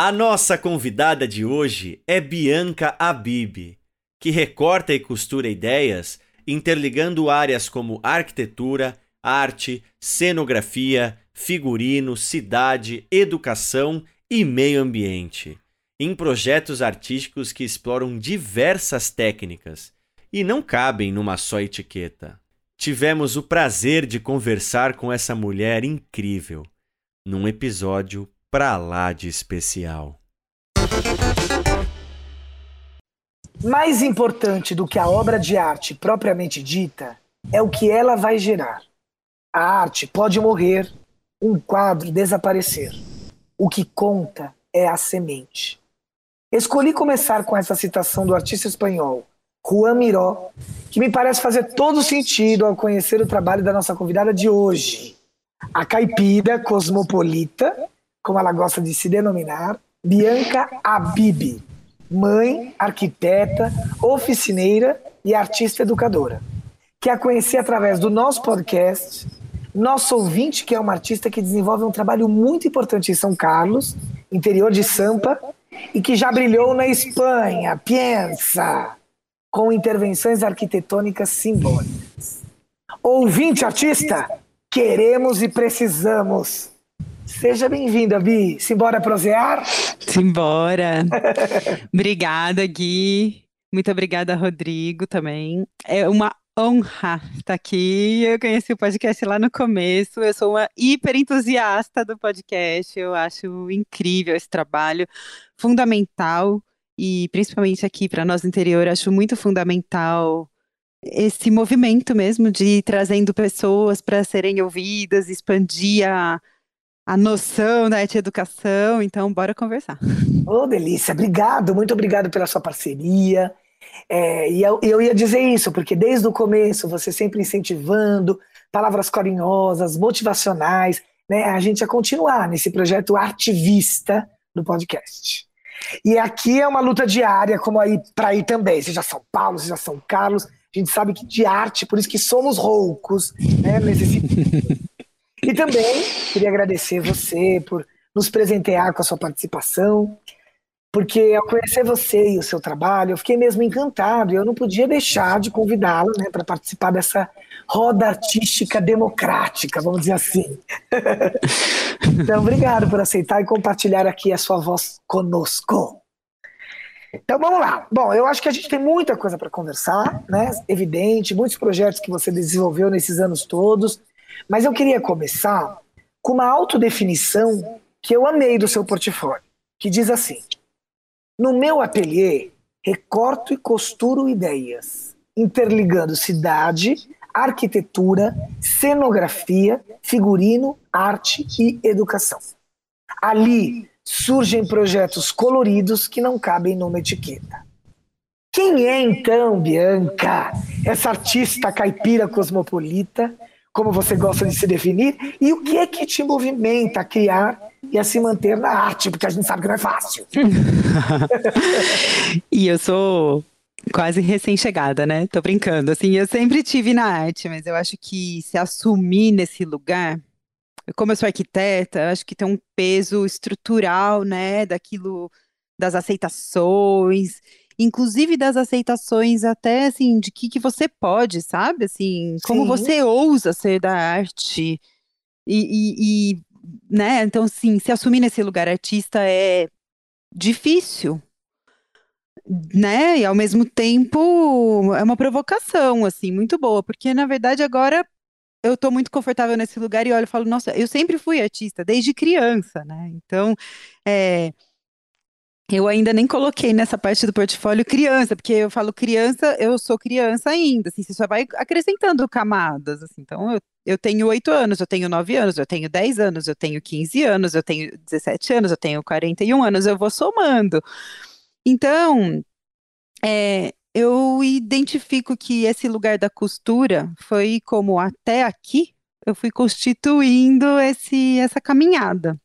A nossa convidada de hoje é Bianca Abib, que recorta e costura ideias interligando áreas como arquitetura, arte, cenografia, figurino, cidade, educação e meio ambiente, em projetos artísticos que exploram diversas técnicas e não cabem numa só etiqueta. Tivemos o prazer de conversar com essa mulher incrível num episódio pra lá de especial. Mais importante do que a obra de arte propriamente dita é o que ela vai gerar. A arte pode morrer, um quadro desaparecer. O que conta é a semente. Escolhi começar com essa citação do artista espanhol Juan Miró, que me parece fazer todo sentido ao conhecer o trabalho da nossa convidada de hoje. A caipira cosmopolita, como ela gosta de se denominar, Bianca Abib, mãe, arquiteta, oficineira e artista educadora, que a conheci através do nosso podcast, nosso ouvinte, que é uma artista que desenvolve um trabalho muito importante em São Carlos, interior de Sampa, e que já brilhou na Espanha, Piensa, com intervenções arquitetônicas simbólicas. Ouvinte artista, queremos e precisamos. Seja bem-vinda, Bi. Simbora prosear? Simbora. obrigada, Gui. Muito obrigada, Rodrigo, também. É uma honra estar aqui. Eu conheci o podcast lá no começo. Eu sou uma hiper entusiasta do podcast. Eu acho incrível esse trabalho, fundamental e principalmente aqui para nós do interior, acho muito fundamental esse movimento mesmo de trazendo pessoas para serem ouvidas, expandir a, a noção da arte educação. Então, bora conversar. Ô, oh, delícia. Obrigado, muito obrigado pela sua parceria. É, e eu, eu ia dizer isso, porque desde o começo você sempre incentivando, palavras carinhosas, motivacionais, né, a gente a continuar nesse projeto artivista do podcast. E aqui é uma luta diária, como aí para aí também, seja São Paulo, seja São Carlos, a gente sabe que de arte, por isso que somos roucos, né, nesse sentido. E também queria agradecer você por nos presentear com a sua participação porque ao conhecer você e o seu trabalho, eu fiquei mesmo encantado e eu não podia deixar de convidá-la né, para participar dessa roda artística democrática, vamos dizer assim. então, obrigado por aceitar e compartilhar aqui a sua voz conosco. Então vamos lá. Bom, eu acho que a gente tem muita coisa para conversar, né? Evidente, muitos projetos que você desenvolveu nesses anos todos, mas eu queria começar com uma autodefinição que eu amei do seu portfólio, que diz assim: no meu ateliê, recorto e costuro ideias, interligando cidade, arquitetura, cenografia, figurino, arte e educação. Ali surgem projetos coloridos que não cabem numa etiqueta. Quem é então, Bianca, essa artista caipira cosmopolita, como você gosta de se definir, e o que é que te movimenta a criar e a se manter na arte, porque a gente sabe que não é fácil. e eu sou quase recém-chegada, né? Tô brincando. Assim, eu sempre tive na arte, mas eu acho que se assumir nesse lugar, como eu sou arquiteta, eu acho que tem um peso estrutural, né, daquilo das aceitações, inclusive das aceitações até assim de que que você pode, sabe? Assim, como Sim. você ousa ser da arte. E, e, e né? Então, sim, se assumir nesse lugar artista é difícil, né? E ao mesmo tempo é uma provocação, assim, muito boa, porque na verdade agora eu tô muito confortável nesse lugar e olho e falo, nossa, eu sempre fui artista, desde criança, né? Então, é, eu ainda nem coloquei nessa parte do portfólio criança, porque eu falo criança, eu sou criança ainda, assim, você só vai acrescentando camadas, assim, então eu Eu tenho 8 anos, eu tenho 9 anos, eu tenho 10 anos, eu tenho 15 anos, eu tenho 17 anos, eu tenho 41 anos, eu vou somando. Então, é, eu identifico que esse lugar da costura foi como até aqui eu fui constituindo esse, essa caminhada.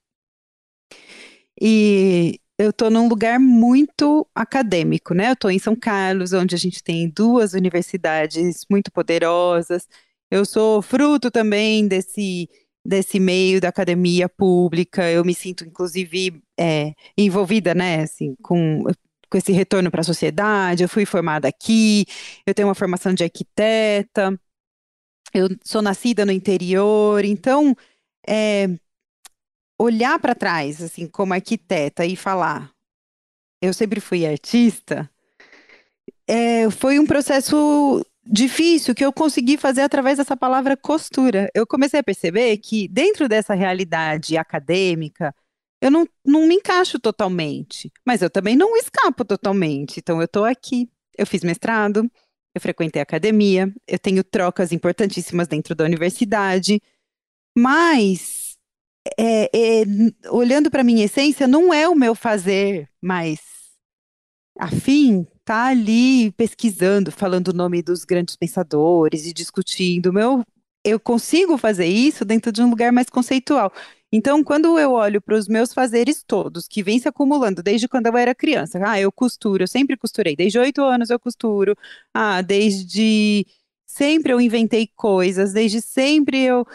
E eu estou num lugar muito acadêmico, né? Eu estou em São Carlos, onde a gente tem duas universidades muito poderosas. Eu sou fruto também desse, desse meio da academia pública. Eu me sinto, inclusive, é, envolvida, né? Assim, com, com esse retorno para a sociedade. Eu fui formada aqui, eu tenho uma formação de arquiteta, eu sou nascida no interior, então é, olhar para trás, assim, como arquiteta e falar, eu sempre fui artista, é, foi um processo difícil que eu consegui fazer através dessa palavra costura. Eu comecei a perceber que dentro dessa realidade acadêmica, eu não, não me encaixo totalmente, mas eu também não escapo totalmente. Então eu estou aqui. Eu fiz mestrado, eu frequentei academia, eu tenho trocas importantíssimas dentro da universidade, mas é, é, olhando para minha essência, não é o meu fazer mais afim, tá ali pesquisando, falando o nome dos grandes pensadores e discutindo. Meu, eu consigo fazer isso dentro de um lugar mais conceitual. Então, quando eu olho para os meus fazeres todos, que vem se acumulando desde quando eu era criança, ah, eu costuro, eu sempre costurei, desde oito anos eu costuro, ah, desde sempre eu inventei coisas, desde sempre eu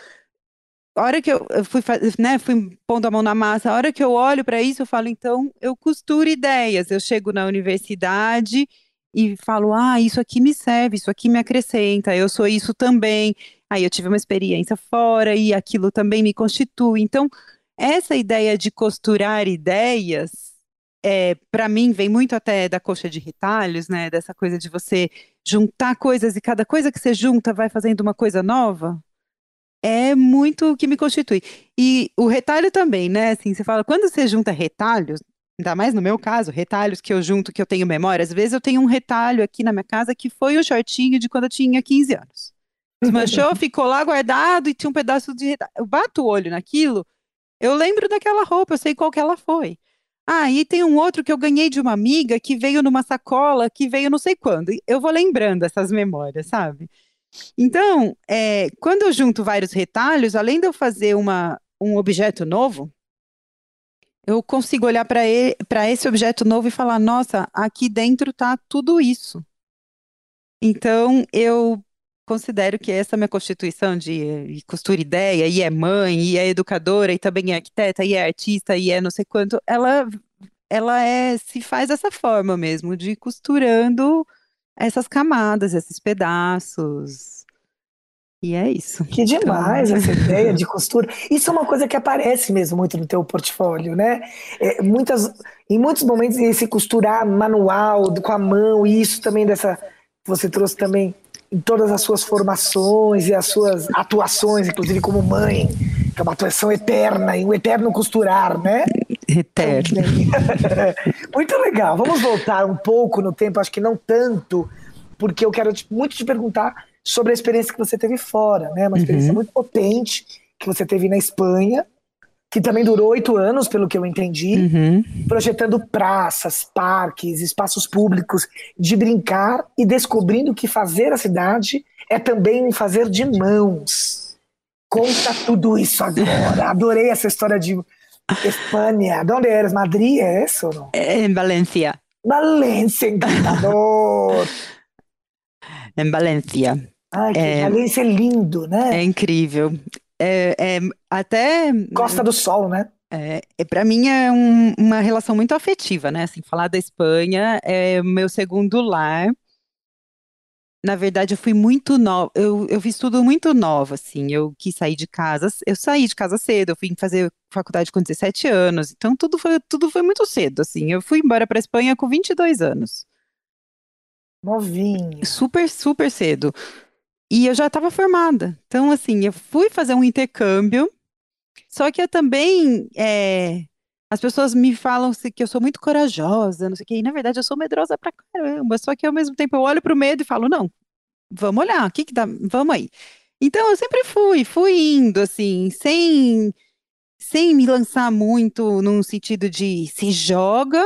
a hora que eu, fui, né, fui pondo a mão na massa, a hora que eu olho para isso, eu falo, então, eu costuro ideias. Eu chego na universidade e falo, ah, isso aqui me serve, isso aqui me acrescenta, eu sou isso também. Aí eu tive uma experiência fora e aquilo também me constitui. Então, essa ideia de costurar ideias, é, para mim, vem muito até da coxa de retalhos, né? Dessa coisa de você juntar coisas e cada coisa que você junta vai fazendo uma coisa nova é muito o que me constitui. E o retalho também, né? Assim, você fala, quando você junta retalhos, ainda mais no meu caso, retalhos que eu junto, que eu tenho memória, às vezes eu tenho um retalho aqui na minha casa que foi o shortinho de quando eu tinha 15 anos. Desmanchou, ficou lá guardado e tinha um pedaço de retalho. Eu bato o olho naquilo, eu lembro daquela roupa, eu sei qual que ela foi. Ah, e tem um outro que eu ganhei de uma amiga que veio numa sacola, que veio não sei quando. Eu vou lembrando essas memórias, sabe? Então, é, quando eu junto vários retalhos, além de eu fazer uma, um objeto novo, eu consigo olhar para esse objeto novo e falar: nossa, aqui dentro está tudo isso. Então, eu considero que essa minha constituição de costura ideia, e é mãe, e é educadora, e também é arquiteta, e é artista, e é não sei quanto, ela, ela é, se faz dessa forma mesmo, de costurando essas camadas, esses pedaços. E é isso. Que demais então... essa ideia de costura. Isso é uma coisa que aparece mesmo muito no teu portfólio, né? É, muitas, em muitos momentos esse costurar manual, com a mão, e isso também dessa você trouxe também em todas as suas formações e as suas atuações, inclusive como mãe, que é uma atuação eterna, e um eterno costurar, né? Eterno. Muito legal. Vamos voltar um pouco no tempo, acho que não tanto, porque eu quero muito te perguntar sobre a experiência que você teve fora, né? Uma experiência uhum. muito potente que você teve na Espanha, que também durou oito anos, pelo que eu entendi, uhum. projetando praças, parques, espaços públicos de brincar e descobrindo que fazer a cidade é também um fazer de mãos. Conta tudo isso agora. Adorei essa história de Espanha. De onde eres? Madrid, é isso? Não? É, em Valência. Valência, encantador. em Valência. Ai, que é, Valência é lindo, né? É incrível é, é até. Costa do Sol, né? É, é para mim é um, uma relação muito afetiva, né? Assim, falar da Espanha é meu segundo lar. Na verdade, eu fui muito nova, eu, eu fiz tudo muito nova, assim. Eu quis sair de casa, eu saí de casa cedo, eu fui fazer faculdade com 17 anos, então tudo foi, tudo foi muito cedo, assim. Eu fui embora para Espanha com 22 anos. Novinho. Super, super cedo. E eu já estava formada. Então, assim, eu fui fazer um intercâmbio, só que eu também. é, as pessoas me falam que eu sou muito corajosa, não sei o quê, e na verdade eu sou medrosa pra caramba. Só que ao mesmo tempo eu olho pro medo e falo: não, vamos olhar, o que que dá? Vamos aí. Então eu sempre fui, fui indo assim, sem sem me lançar muito num sentido de se joga,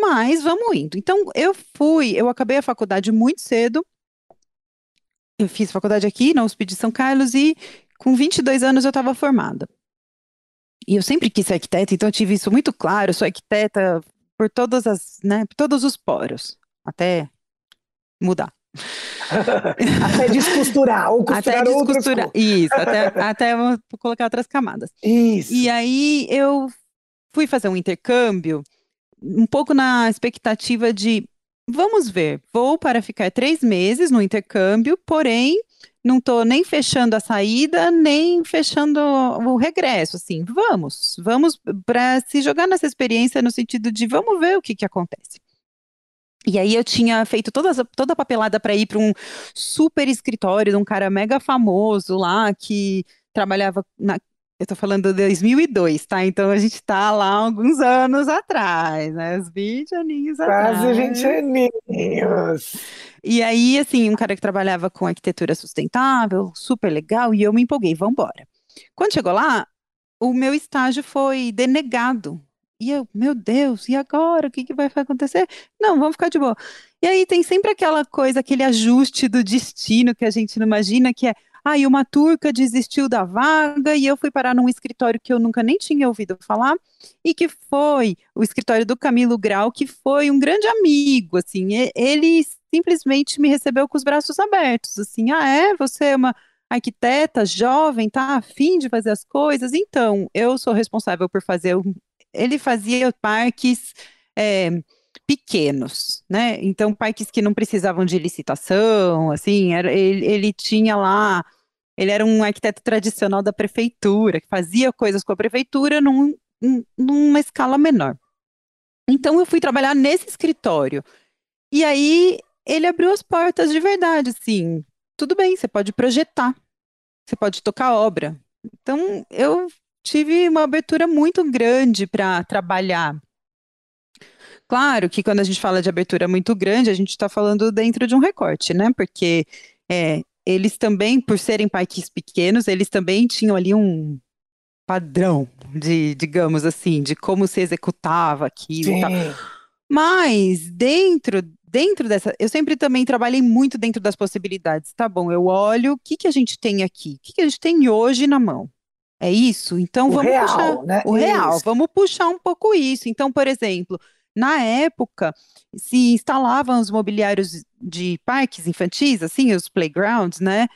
mas vamos indo. Então eu fui, eu acabei a faculdade muito cedo. Eu fiz faculdade aqui na USP de São Carlos e com 22 anos eu estava formada. E eu sempre quis ser arquiteta, então eu tive isso muito claro, eu sou arquiteta por todas as, né, por todos os poros, até mudar. até descosturar, ou costurar até descosturar, isso, até, até colocar outras camadas. Isso. E aí eu fui fazer um intercâmbio, um pouco na expectativa de, vamos ver, vou para ficar três meses no intercâmbio, porém não estou nem fechando a saída, nem fechando o regresso, assim, vamos, vamos para se jogar nessa experiência no sentido de vamos ver o que, que acontece. E aí eu tinha feito toda, toda a papelada para ir para um super escritório de um cara mega famoso lá que trabalhava na, eu tô falando de 2002, tá? Então a gente tá lá alguns anos atrás, né? Os 20 aninhos Quase atrás. 20 aninhos. E aí, assim, um cara que trabalhava com arquitetura sustentável, super legal, e eu me empolguei, vamos embora. Quando chegou lá, o meu estágio foi denegado. E eu, meu Deus, e agora? O que que vai acontecer? Não, vamos ficar de boa. E aí tem sempre aquela coisa, aquele ajuste do destino que a gente não imagina, que é e uma turca desistiu da vaga e eu fui parar num escritório que eu nunca nem tinha ouvido falar e que foi o escritório do Camilo Grau, que foi um grande amigo, assim, ele simplesmente me recebeu com os braços abertos, assim, ah, é? Você é uma arquiteta jovem, tá afim de fazer as coisas? Então, eu sou responsável por fazer, ele fazia parques... É, pequenos, né? Então, parques que não precisavam de licitação, assim, era, ele, ele tinha lá, ele era um arquiteto tradicional da prefeitura, que fazia coisas com a prefeitura num, numa escala menor. Então, eu fui trabalhar nesse escritório. E aí, ele abriu as portas de verdade, assim, tudo bem, você pode projetar, você pode tocar obra. Então, eu tive uma abertura muito grande para trabalhar Claro que quando a gente fala de abertura muito grande, a gente está falando dentro de um recorte, né? Porque é, eles também, por serem parques pequenos, eles também tinham ali um padrão de, digamos assim, de como se executava aquilo e tal. Mas dentro dentro dessa, eu sempre também trabalhei muito dentro das possibilidades. Tá bom, eu olho o que que a gente tem aqui, o que que a gente tem hoje na mão. É isso? Então o vamos real, puxar né? o real, Isso. vamos puxar um pouco isso. Então, por exemplo, na época, se instalavam os mobiliários de parques infantis, assim, os playgrounds, né,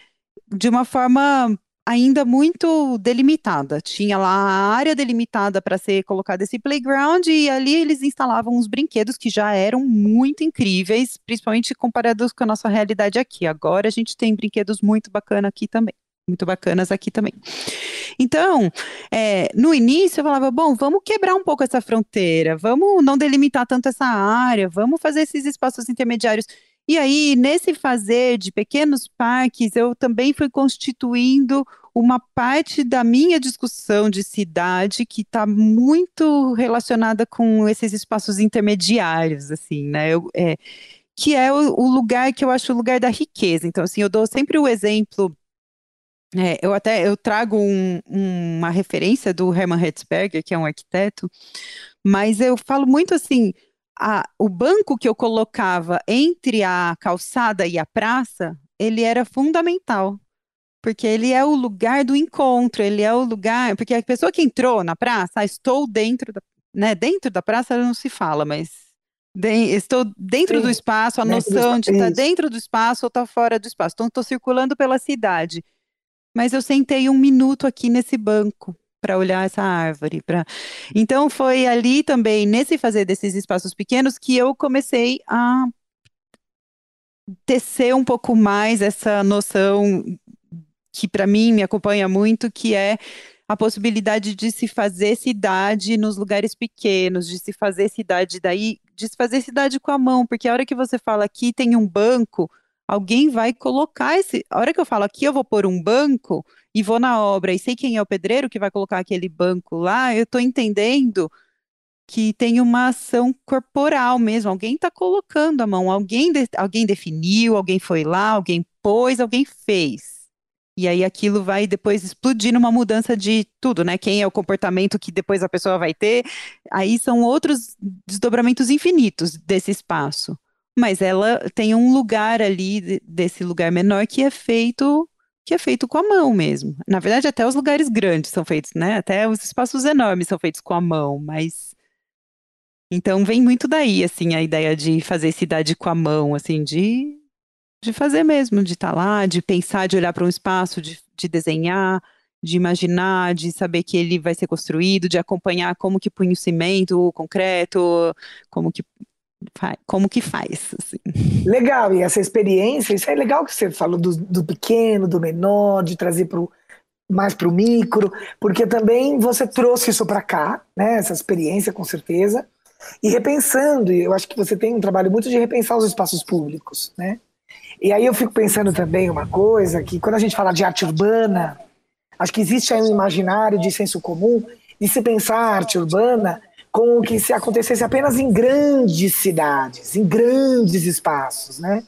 de uma forma ainda muito delimitada. Tinha lá a área delimitada para ser colocado esse playground e ali eles instalavam os brinquedos que já eram muito incríveis, principalmente comparados com a nossa realidade aqui. Agora a gente tem brinquedos muito bacanas aqui também muito bacanas aqui também. Então, é, no início eu falava, bom, vamos quebrar um pouco essa fronteira, vamos não delimitar tanto essa área, vamos fazer esses espaços intermediários. E aí, nesse fazer de pequenos parques, eu também fui constituindo uma parte da minha discussão de cidade que está muito relacionada com esses espaços intermediários, assim, né? Eu, é, que é o, o lugar que eu acho o lugar da riqueza. Então, assim, eu dou sempre o exemplo é, eu até eu trago um- uma referência do Hermann Hertzberger, que é um arquiteto, mas eu falo muito assim, a- o banco que eu colocava entre a calçada e a praça, ele era fundamental, porque ele é o lugar do encontro, ele é o lugar, porque a pessoa que entrou na praça, ah, estou dentro da, né, dentro da praça não se fala, mas de- estou dentro do Sim, espaço, a noção de estar Isso. dentro do espaço ou estar fora do espaço. Então, estou circulando pela cidade mas eu sentei um minuto aqui nesse banco para olhar essa árvore. Pra... Então foi ali também, nesse fazer desses espaços pequenos, que eu comecei a tecer um pouco mais essa noção que para mim me acompanha muito, que é a possibilidade de se fazer cidade nos lugares pequenos, de se fazer cidade daí, de se fazer cidade com a mão, porque a hora que você fala aqui tem um banco Alguém vai colocar esse. A hora que eu falo aqui, eu vou pôr um banco e vou na obra e sei quem é o pedreiro que vai colocar aquele banco lá, eu estou entendendo que tem uma ação corporal mesmo. Alguém está colocando a mão, alguém, de- alguém definiu, alguém foi lá, alguém pôs, alguém fez. E aí aquilo vai depois explodir numa mudança de tudo, né? Quem é o comportamento que depois a pessoa vai ter. Aí são outros desdobramentos infinitos desse espaço. Mas ela tem um lugar ali, desse lugar menor, que é feito que é feito com a mão mesmo. Na verdade, até os lugares grandes são feitos, né? Até os espaços enormes são feitos com a mão, mas então vem muito daí, assim, a ideia de fazer cidade com a mão, assim, de de fazer mesmo, de estar tá lá, de pensar, de olhar para um espaço, de, de desenhar, de imaginar, de saber que ele vai ser construído, de acompanhar como que põe o cimento, o concreto, como que como que faz. Assim. Legal, e essa experiência, isso é legal que você falou do, do pequeno, do menor, de trazer para mais para o micro, porque também você trouxe isso para cá, né, essa experiência com certeza, e repensando, eu acho que você tem um trabalho muito de repensar os espaços públicos, né? E aí eu fico pensando também uma coisa, que quando a gente fala de arte urbana, acho que existe aí um imaginário de senso comum de se pensar a arte urbana como que se acontecesse apenas em grandes cidades, em grandes espaços, né?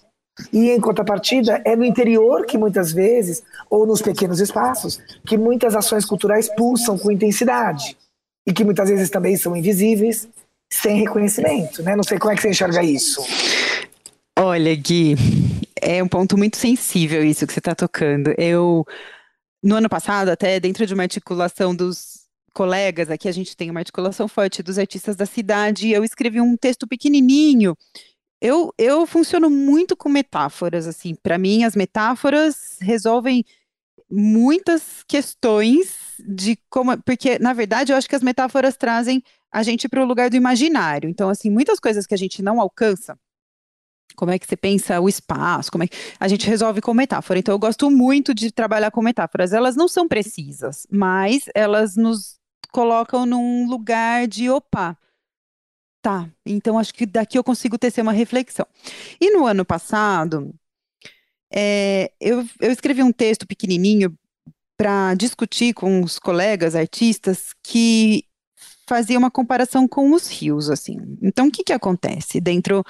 E em contrapartida, é no interior que muitas vezes, ou nos pequenos espaços, que muitas ações culturais pulsam com intensidade. E que muitas vezes também são invisíveis, sem reconhecimento, né? Não sei como é que você enxerga isso. Olha, Gui, é um ponto muito sensível isso que você está tocando. Eu, no ano passado, até dentro de uma articulação dos colegas, aqui a gente tem uma articulação forte dos artistas da cidade, eu escrevi um texto pequenininho. Eu, eu funciono muito com metáforas, assim. Para mim, as metáforas resolvem muitas questões de como. Porque, na verdade, eu acho que as metáforas trazem a gente para o lugar do imaginário. Então, assim, muitas coisas que a gente não alcança como é que você pensa o espaço, como é que a gente resolve com metáfora. Então eu gosto muito de trabalhar com metáforas. Elas não são precisas, mas elas nos colocam num lugar de opa. Tá, então acho que daqui eu consigo tecer uma reflexão. E no ano passado, é, eu, eu escrevi um texto pequenininho para discutir com os colegas artistas que fazia uma comparação com os rios, assim. Então, o que que acontece dentro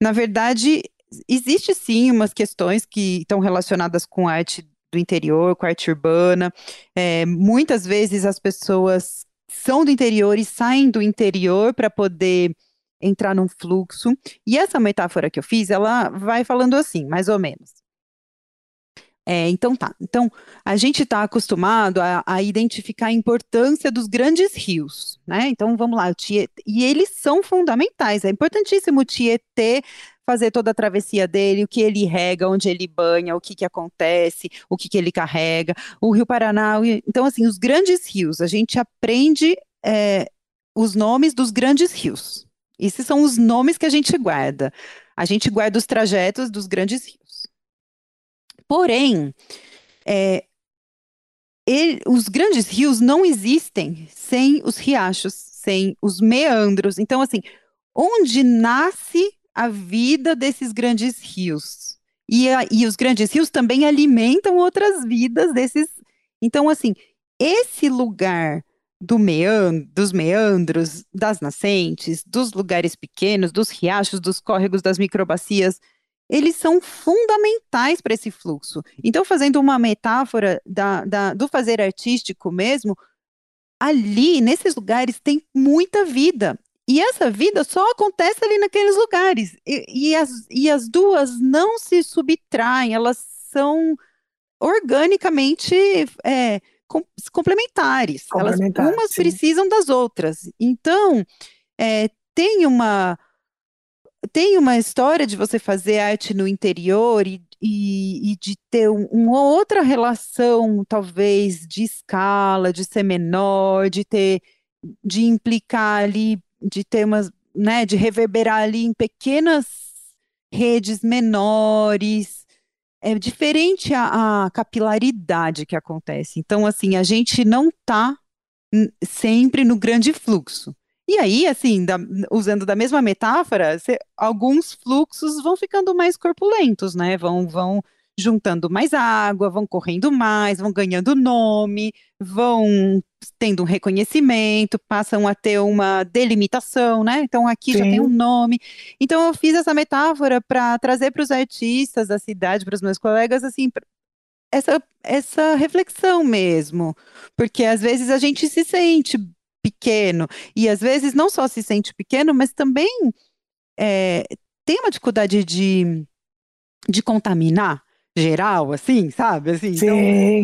na verdade, existe sim umas questões que estão relacionadas com arte do interior, com arte urbana. É, muitas vezes as pessoas são do interior e saem do interior para poder entrar num fluxo. E essa metáfora que eu fiz, ela vai falando assim, mais ou menos. É, então tá. Então, a gente está acostumado a, a, identificar a importância dos grandes rios, né? Então, vamos lá, Tietê, e eles são fundamentais. É importantíssimo o Tietê fazer toda a travessia dele, o que ele rega, onde ele banha, o que, que acontece, o que, que ele carrega, o Rio Paraná. Então, assim, os grandes rios, a gente aprende é, os nomes dos grandes rios. Esses são os nomes que a gente guarda. A gente guarda os trajetos dos grandes rios. Porém, é, ele, os grandes rios não existem sem os riachos, sem os meandros. Então, assim, onde nasce a vida desses grandes rios? E, a, e os grandes rios também alimentam outras vidas desses. Então, assim, esse lugar do dos meandros, das nascentes, dos lugares pequenos, dos riachos, dos córregos, das microbacias, eles são fundamentais para esse fluxo. Então, fazendo uma metáfora da, da, do fazer artístico mesmo, ali, nesses lugares, tem muita vida. E essa vida só acontece ali naqueles lugares. E, e, as, e as duas não se subtraem, elas são organicamente é, com, complementares. Elas, umas sim. precisam das outras. Então, é, tem uma tem uma história de você fazer arte no interior e, e, e de ter um, uma outra relação, talvez, de escala, de ser menor, de ter, de implicar ali, de ter umas, né, de reverberar ali em pequenas redes menores. É diferente a, a capilaridade que acontece. Então, assim, a gente não está sempre no grande fluxo. E aí, assim, da, usando da mesma metáfora, cê, alguns fluxos vão ficando mais corpulentos, né? Vão, vão juntando mais água, vão correndo mais, vão ganhando nome, vão tendo um reconhecimento, passam a ter uma delimitação, né? Então aqui Sim. já tem um nome. Então eu fiz essa metáfora para trazer para os artistas da cidade, para os meus colegas, assim, essa, essa reflexão mesmo, porque às vezes a gente se sente pequeno, e às vezes não só se sente pequeno, mas também é, tem uma dificuldade de, de contaminar geral, assim, sabe? Assim, então,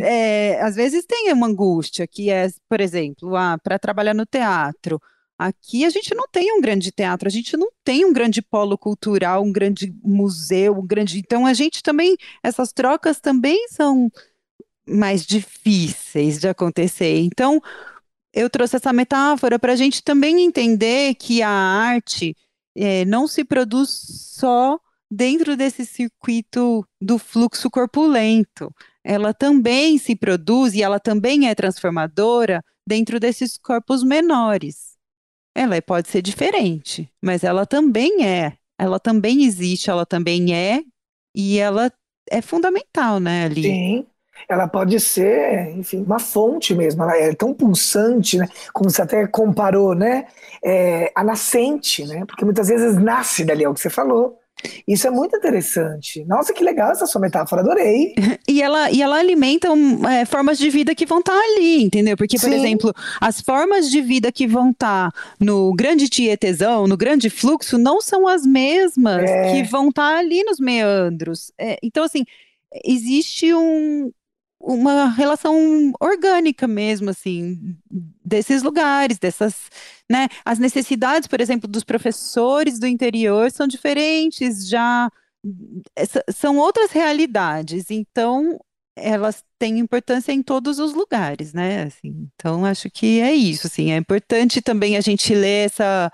é, às vezes tem uma angústia que é, por exemplo, ah, para trabalhar no teatro. Aqui a gente não tem um grande teatro, a gente não tem um grande polo cultural, um grande museu, um grande. Então a gente também, essas trocas também são mais difíceis de acontecer. Então eu trouxe essa metáfora para a gente também entender que a arte é, não se produz só dentro desse circuito do fluxo corpulento. Ela também se produz e ela também é transformadora dentro desses corpos menores. Ela pode ser diferente, mas ela também é, ela também existe, ela também é, e ela é fundamental, né, ali. Sim, ela pode ser, enfim, uma fonte mesmo, ela é tão pulsante, né? Como você até comparou, né? É, a nascente, né? Porque muitas vezes nasce dali, é o que você falou. Isso é muito interessante. Nossa, que legal essa sua metáfora, adorei. E ela, e ela alimenta é, formas de vida que vão estar tá ali, entendeu? Porque, por Sim. exemplo, as formas de vida que vão estar tá no grande tietezão, no grande fluxo, não são as mesmas é. que vão estar tá ali nos meandros. É, então, assim, existe um, uma relação orgânica mesmo, assim, desses lugares, dessas, né? As necessidades, por exemplo, dos professores do interior são diferentes, já são outras realidades, então elas têm importância em todos os lugares, né? Assim, então acho que é isso, assim, é importante também a gente ler essa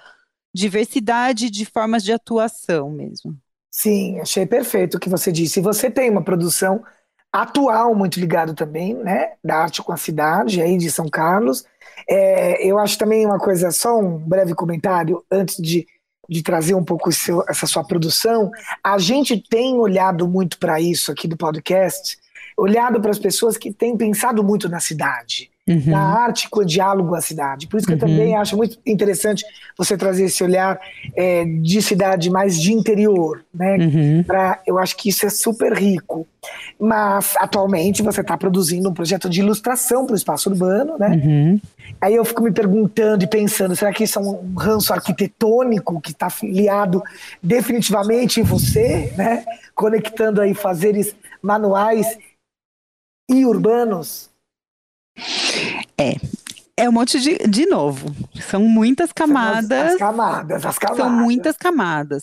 diversidade de formas de atuação mesmo. Sim, achei perfeito o que você disse. Você tem uma produção atual muito ligado também, né, da arte com a cidade aí de São Carlos. É, eu acho também uma coisa, só um breve comentário antes de, de trazer um pouco seu, essa sua produção. A gente tem olhado muito para isso aqui do podcast, olhado para as pessoas que têm pensado muito na cidade uhum. da arte com o diálogo à cidade. Por isso que uhum. eu também acho muito interessante você trazer esse olhar é, de cidade mais de interior, né? Uhum. Pra, eu acho que isso é super rico. Mas atualmente você está produzindo um projeto de ilustração para o espaço urbano, né? Uhum. Aí eu fico me perguntando e pensando, será que isso é um ranço arquitetônico que está filiado definitivamente em você, né? Conectando aí fazeres manuais e urbanos? É. É um monte de. De novo. São muitas camadas. São as, as camadas, as camadas. São muitas camadas.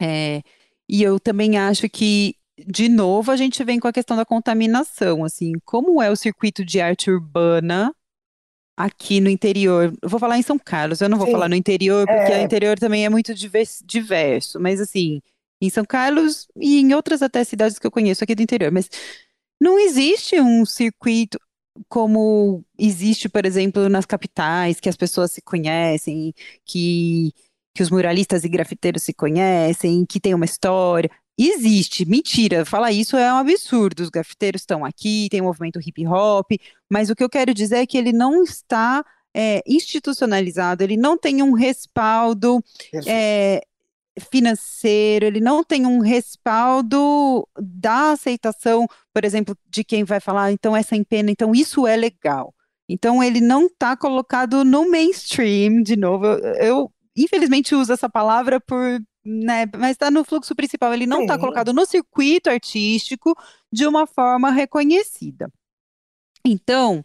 É, e eu também acho que, de novo, a gente vem com a questão da contaminação. Assim, como é o circuito de arte urbana aqui no interior? Eu vou falar em São Carlos, eu não vou Sim. falar no interior, porque é... o interior também é muito diverso. Mas, assim, em São Carlos e em outras até cidades que eu conheço aqui do interior. Mas não existe um circuito como existe, por exemplo, nas capitais, que as pessoas se conhecem, que, que os muralistas e grafiteiros se conhecem, que tem uma história. Existe, mentira, falar isso é um absurdo. Os grafiteiros estão aqui, tem o movimento hip hop, mas o que eu quero dizer é que ele não está é, institucionalizado, ele não tem um respaldo é, financeiro, ele não tem um respaldo da aceitação, por exemplo, de quem vai falar, então essa empena, então isso é legal. Então ele não está colocado no mainstream, de novo, eu, eu, infelizmente uso essa palavra por, né, mas está no fluxo principal, ele não está colocado no circuito artístico de uma forma reconhecida. Então,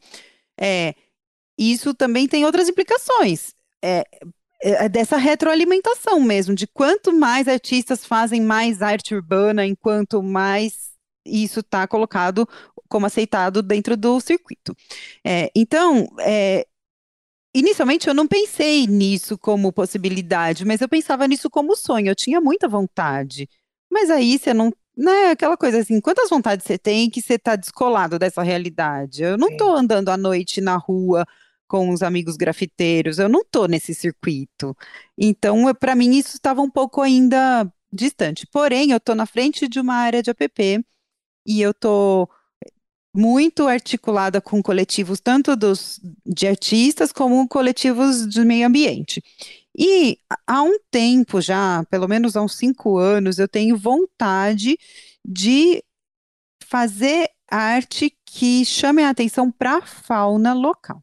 é, isso também tem outras implicações. É, é, é dessa retroalimentação mesmo, de quanto mais artistas fazem mais arte urbana, enquanto mais isso está colocado como aceitado dentro do circuito. É, então, é, inicialmente eu não pensei nisso como possibilidade, mas eu pensava nisso como sonho. Eu tinha muita vontade. Mas aí você não. Né, aquela coisa assim, quantas vontades você tem que você está descolado dessa realidade? Eu não estou andando à noite na rua com os amigos grafiteiros, eu não estou nesse circuito. Então, para mim, isso estava um pouco ainda distante. Porém, eu estou na frente de uma área de app e eu estou muito articulada com coletivos tanto dos de artistas como coletivos de meio ambiente. E há um tempo já, pelo menos há uns cinco anos, eu tenho vontade de fazer arte que chame a atenção para a fauna local.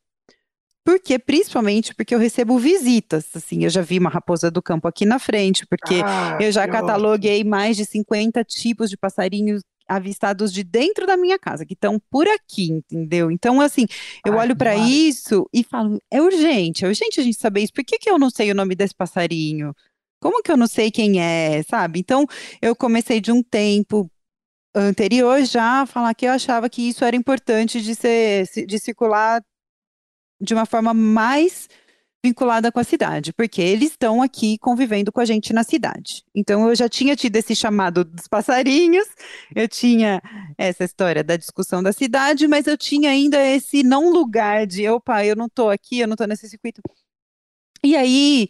Porque, principalmente porque eu recebo visitas, assim, eu já vi uma raposa do campo aqui na frente, porque Ah, eu já cataloguei mais de 50 tipos de passarinhos avistados de dentro da minha casa, que estão por aqui, entendeu? Então, assim, eu Ai, olho para isso e falo, é urgente, é urgente a gente saber isso. Por que que eu não sei o nome desse passarinho? Como que eu não sei quem é, sabe? Então, eu comecei de um tempo anterior já a falar que eu achava que isso era importante de ser, de circular de uma forma mais vinculada com a cidade, porque eles estão aqui convivendo com a gente na cidade. Então eu já tinha tido esse chamado dos passarinhos, eu tinha essa história da discussão da cidade, mas eu tinha ainda esse não lugar de, opa, eu não estou aqui, eu não estou nesse circuito. E aí,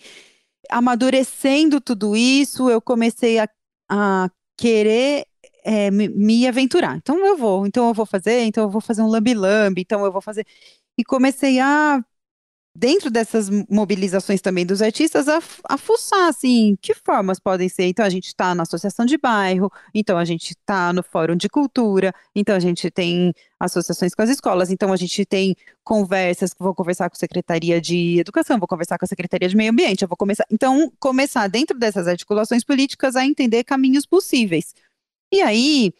amadurecendo tudo isso, eu comecei a, a querer é, me, me aventurar. Então eu vou, então eu vou fazer, então eu vou fazer um lambi-lambi, então eu vou fazer. E comecei a dentro dessas mobilizações também dos artistas, a, a fuçar, assim, que formas podem ser. Então, a gente está na associação de bairro, então a gente está no fórum de cultura, então a gente tem associações com as escolas, então a gente tem conversas, vou conversar com a Secretaria de Educação, vou conversar com a Secretaria de Meio Ambiente, eu vou começar, então, começar dentro dessas articulações políticas a entender caminhos possíveis. E aí,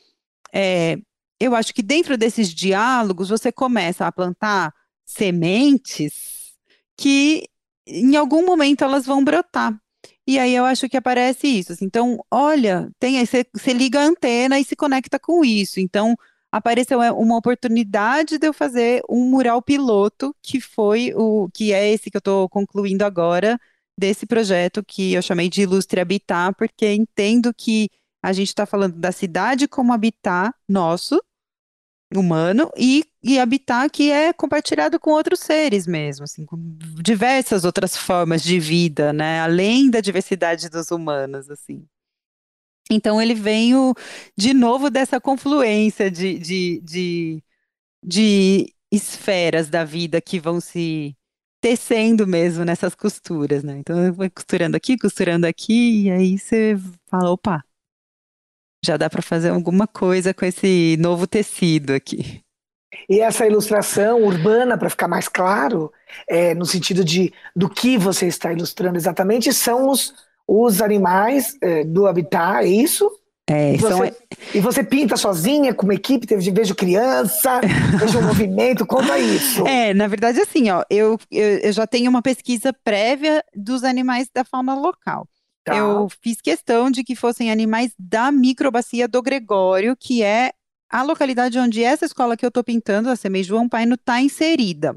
é, eu acho que dentro desses diálogos você começa a plantar sementes que em algum momento elas vão brotar. E aí eu acho que aparece isso. assim. Então, olha, tem aí, você, você liga a antena e se conecta com isso. Então, apareceu é, uma oportunidade de eu fazer um mural piloto, que foi o que é esse que eu estou concluindo agora, desse projeto que eu chamei de Ilustre Habitar, porque entendo que a gente está falando da cidade como habitat nosso, humano e, e habitar que é compartilhado com outros seres mesmo, assim, com diversas outras formas de vida, né? Além da diversidade dos humanos, assim. Então ele veio de novo dessa confluência de, de, de, de esferas da vida que vão se tecendo mesmo nessas costuras, né? Então eu vou costurando aqui, costurando aqui, e aí você fala, opa, já dá para fazer alguma coisa com esse novo tecido aqui. E essa ilustração urbana, para ficar mais claro, é, no sentido de do que você está ilustrando exatamente, são os, os animais é, do habitat, é isso? É, E você, são, e você pinta sozinha, com uma equipe, teve- vejo criança, vejo um movimento, conta isso. é, na verdade, assim, ó, eu, eu, eu já tenho uma pesquisa prévia dos animais da fauna local. Tá. Eu fiz questão de que fossem animais da microbacia do Gregório, que é a localidade onde essa escola que eu estou pintando, a Semei João Paino, está inserida.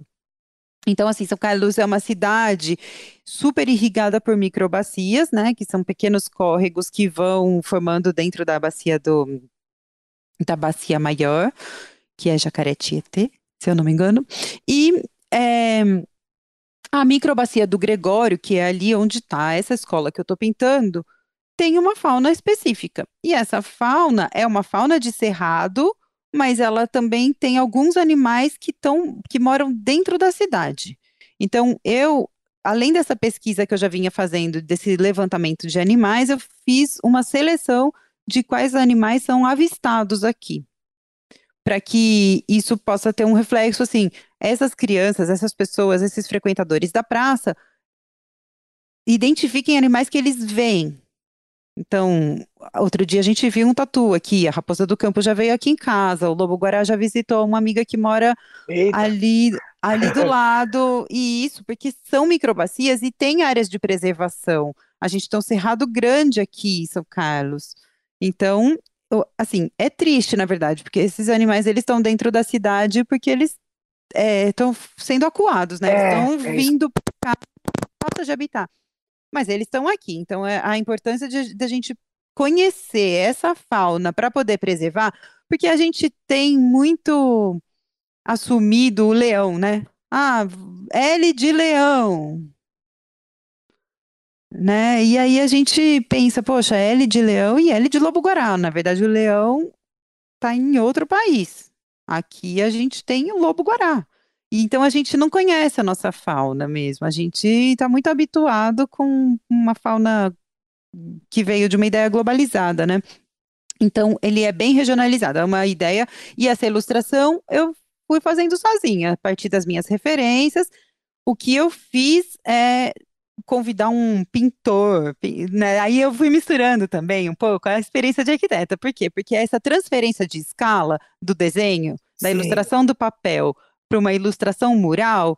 Então, assim, São Carlos é uma cidade super irrigada por microbacias, né? Que são pequenos córregos que vão formando dentro da bacia do, da bacia maior, que é Jacaré-Tietê, se eu não me engano. E é, a microbacia do Gregório, que é ali onde está essa escola que eu estou pintando, tem uma fauna específica. E essa fauna é uma fauna de cerrado, mas ela também tem alguns animais que estão, que moram dentro da cidade. Então, eu, além dessa pesquisa que eu já vinha fazendo, desse levantamento de animais, eu fiz uma seleção de quais animais são avistados aqui. Para que isso possa ter um reflexo assim, essas crianças, essas pessoas, esses frequentadores da praça, identifiquem animais que eles veem. Então, outro dia a gente viu um tatu aqui, a raposa do campo já veio aqui em casa, o lobo-guará já visitou uma amiga que mora Eita, ali, ali do lado, e isso porque são microbacias e tem áreas de preservação. A gente tem um cerrado grande aqui em São Carlos. Então, assim, é triste, na verdade, porque esses animais eles estão dentro da cidade porque eles estão sendo acuados, né? Eles É, estão é vindo para cá, falta de habitat. Mas eles estão aqui, então é a importância de, de a gente conhecer essa fauna para poder preservar, porque a gente tem muito assumido o leão, né? Ah, L de leão, né? E aí a gente pensa, poxa, L de leão e L de lobo-guará. Na verdade, o leão está em outro país. Aqui a gente tem o lobo-guará. E Então a gente não conhece a nossa fauna mesmo. A gente está muito habituado com uma fauna que veio de uma ideia globalizada, né? Então, ele é bem regionalizado, é uma ideia. E essa ilustração eu fui fazendo sozinha, a partir das minhas referências. O que eu fiz é convidar um pintor, né? Aí eu fui misturando também um pouco a experiência de arquiteta. Por quê? Porque essa transferência de escala do desenho, da Sim. ilustração do papel para uma ilustração mural,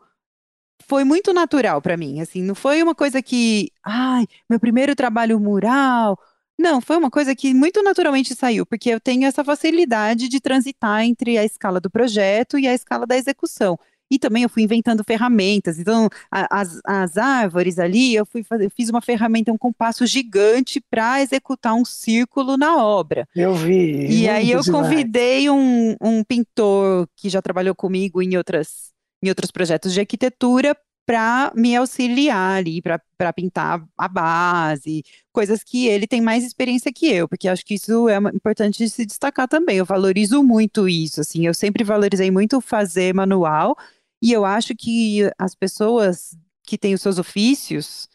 foi muito natural para mim, assim, não foi uma coisa que, ai, meu primeiro trabalho mural. Não, foi uma coisa que muito naturalmente saiu, porque eu tenho essa facilidade de transitar entre a escala do projeto e a escala da execução. E também eu fui inventando ferramentas. Então, a, as, as árvores ali, eu fui fazer, eu fiz uma ferramenta, um compasso gigante para executar um círculo na obra. Eu vi. E aí eu convidei um, um pintor que já trabalhou comigo em outras, em outros projetos de arquitetura para me auxiliar ali, para pintar a base, coisas que ele tem mais experiência que eu, porque acho que isso é importante se destacar também. Eu valorizo muito isso, assim, eu sempre valorizei muito fazer manual e eu acho que as pessoas que têm os seus ofícios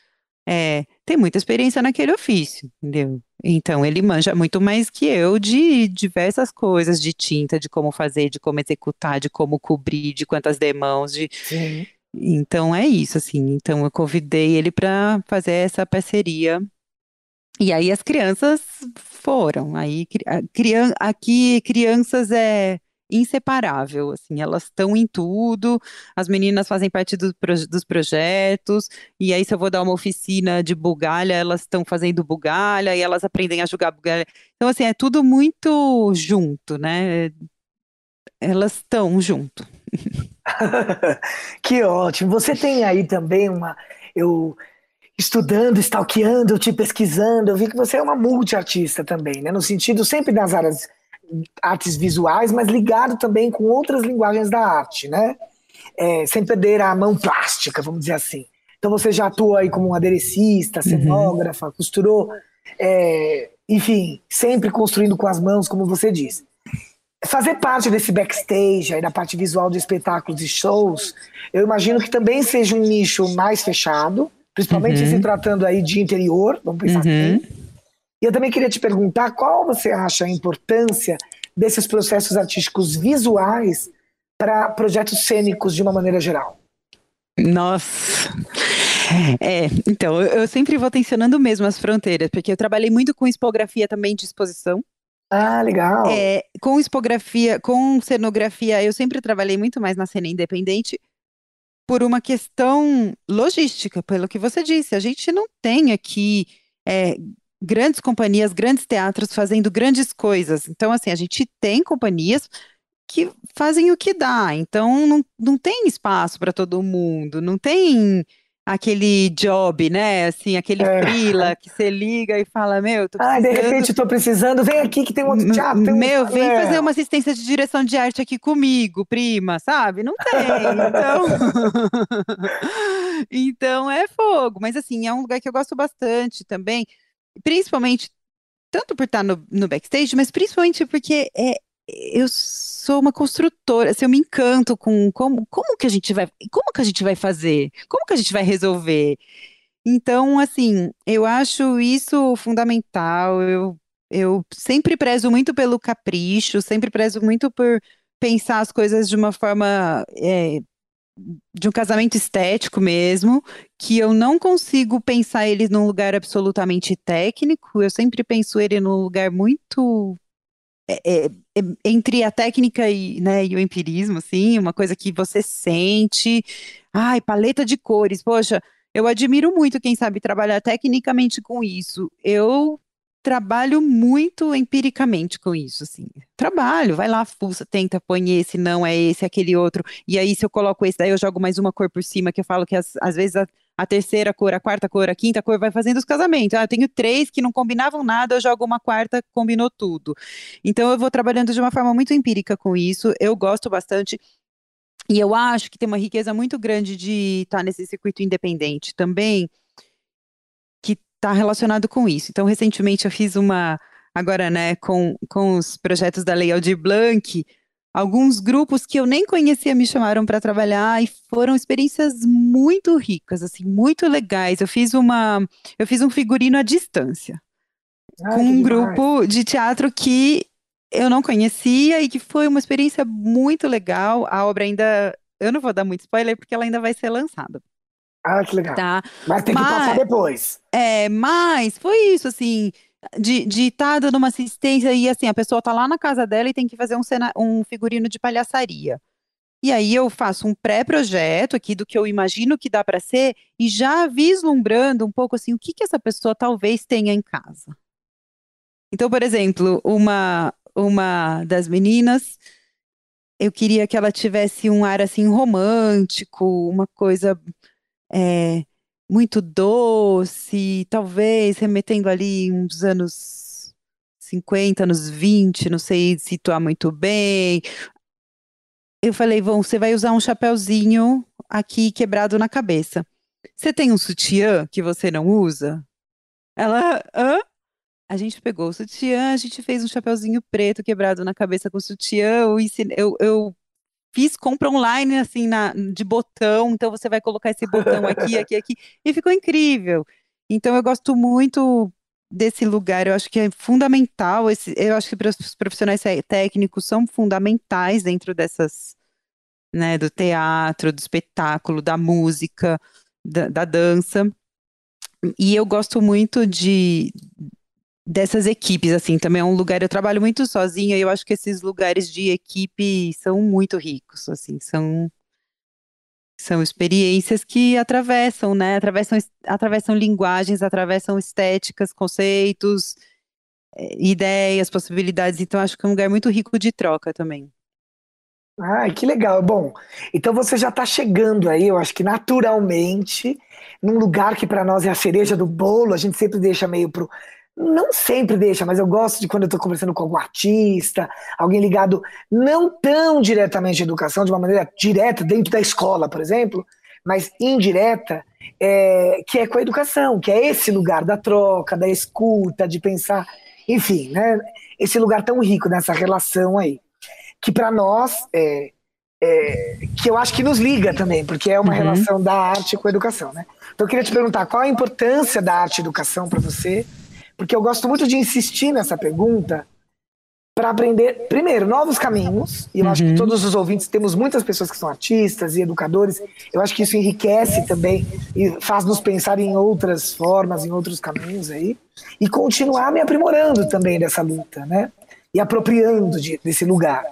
é, têm muita experiência naquele ofício, entendeu? Então ele manja muito mais que eu de diversas coisas, de tinta, de como fazer, de como executar, de como cobrir, de quantas demãos, de. Sim. Então é isso, assim. Então eu convidei ele para fazer essa parceria. E aí as crianças foram. Aí aqui crianças é inseparável, assim, elas estão em tudo, as meninas fazem parte do, dos projetos, e aí se eu vou dar uma oficina de bugalha, elas estão fazendo bugalha, e elas aprendem a jogar bugalha. Então, assim, é tudo muito junto, né? Elas estão junto. que ótimo. Você tem aí também uma. Eu estudando, stalkeando, te pesquisando, eu vi que você é uma multiartista também, né? No sentido sempre nas áreas artes visuais, mas ligado também com outras linguagens da arte, né? É, sem perder a mão plástica, vamos dizer assim. Então você já atua aí como um aderecista, uhum. cenógrafa, uhum. costurou, é, enfim, sempre construindo com as mãos, como você disse. Fazer parte desse backstage, aí da parte visual de espetáculos e shows, eu imagino que também seja um nicho mais fechado, principalmente uhum. se tratando aí de interior, vamos pensar uhum. assim e eu também queria te perguntar qual você acha a importância desses processos artísticos visuais para projetos cênicos de uma maneira geral. Nossa. É, então, eu sempre vou tensionando mesmo as fronteiras, porque eu trabalhei muito com expografia também de exposição. Ah, legal. É, com expografia, com cenografia, eu sempre trabalhei muito mais na cena independente por uma questão logística, pelo que você disse. A gente não tem aqui é, grandes companhias, grandes teatros fazendo grandes coisas. Então, assim, a gente tem companhias que fazem o que dá. Então, não, não tem espaço para todo mundo, não tem aquele job, né? Assim, aquele é. que você liga e fala, meu, tô precisando... Ah, de repente tô precisando, vem aqui que tem outro teatro. Meu, um... vem é. fazer uma assistência de direção de arte aqui comigo, prima, sabe? Não tem, então... então é fogo, mas assim, é um lugar que eu gosto bastante também, principalmente, tanto por estar no, no backstage, mas principalmente porque é, eu sou uma construtora, assim, eu me encanto com como, como que a gente vai, como que a gente vai fazer, como que a gente vai resolver. Então, assim, eu acho isso fundamental. Eu, eu sempre prezo muito pelo capricho, sempre prezo muito por pensar as coisas de uma forma é, de um casamento estético mesmo, que eu não consigo pensar ele num lugar absolutamente técnico, eu sempre penso ele num lugar muito é, é, é, entre a técnica e, né, e o empirismo, assim, uma coisa que você sente, ai, paleta de cores, poxa, eu admiro muito quem sabe trabalhar tecnicamente com isso. Eu trabalho muito empiricamente com isso, assim. Trabalho, vai lá, fuça, tenta, põe esse, não é esse, aquele outro. E aí, se eu coloco esse, daí eu jogo mais uma cor por cima, que eu falo que às, vezes a, a, terceira cor, a quarta cor, a quinta cor vai fazendo os casamentos. Ah, eu tenho três que não combinavam nada, eu jogo uma quarta, combinou tudo. Então, eu vou trabalhando de uma forma muito empírica com isso. Eu gosto bastante. E eu acho que tem uma riqueza muito grande de estar nesse circuito independente também está relacionado com isso. Então, recentemente eu fiz uma, agora, né, com, com os projetos da Lei Aldir Blanc, alguns grupos que eu nem conhecia me chamaram para trabalhar e foram experiências muito ricas, assim, muito legais. Eu fiz uma, eu fiz um figurino à distância. com um grupo de teatro que eu não conhecia e que foi uma experiência muito legal. A obra ainda, eu não vou dar muito spoiler porque ela ainda vai ser lançada. Ah, que legal. Tá? Mas tem que mas, passar depois. É, mas foi isso, assim, de, de estar tá dando uma assistência e assim, a pessoa tá lá na casa dela e tem que fazer um, cena, um figurino de palhaçaria. E aí eu faço um pré-projeto aqui do que eu imagino que dá para ser e já vislumbrando um pouco assim o que que essa pessoa talvez tenha em casa. Então, por exemplo, uma uma das meninas, eu queria que ela tivesse um ar assim romântico, uma coisa é, muito doce, talvez remetendo ali uns anos 50, anos 20, não sei situar muito bem, eu falei, Vão, você vai usar um chapéuzinho aqui quebrado na cabeça. Você tem um sutiã que você não usa? Ela, hã? A gente pegou o sutiã, a gente fez um chapéuzinho preto quebrado na cabeça com o sutiã. Eu, eu, eu fiz compra online, assim, na, de botão. Então você vai colocar esse botão aqui, aqui, aqui. E ficou incrível. Então eu gosto muito desse lugar, eu acho que é fundamental, esse, eu acho que os profissionais técnicos são fundamentais dentro dessas, né, do teatro, do espetáculo, da música, da, da dança. E eu gosto muito de dessas equipes, assim, também é um lugar, eu trabalho muito sozinha e eu acho que esses lugares de equipe são muito ricos, assim, são são experiências que atravessam, né? Atravessam, atravessam linguagens, atravessam estéticas, conceitos, eh, ideias, possibilidades. Então, acho que é um lugar muito rico de troca também. Ai, que legal. Bom, então você já está chegando aí, eu acho que naturalmente, num lugar que para nós é a cereja do bolo, a gente sempre deixa meio não sempre deixa, mas eu gosto de quando eu estou conversando com algum artista, alguém ligado não tão diretamente à educação, de uma maneira direta, dentro da escola, por exemplo, mas indireta, é, que é com a educação, que é esse lugar da troca, da escuta, de pensar, enfim, né, esse lugar tão rico nessa relação aí, que para nós, é, é, que eu acho que nos liga também, porque é uma uhum. relação da arte com a educação, né? Então eu queria te perguntar qual a importância da arte e educação para você, porque eu gosto muito de insistir nessa pergunta para aprender, primeiro, novos caminhos, e eu uhum. acho que uhum. todos os ouvintes temos muitas pessoas que são artistas e educadores, eu acho que isso enriquece também e faz nos pensar em outras formas, em outros caminhos aí, e continuar me aprimorando também dessa luta, né? E apropriando de, desse lugar.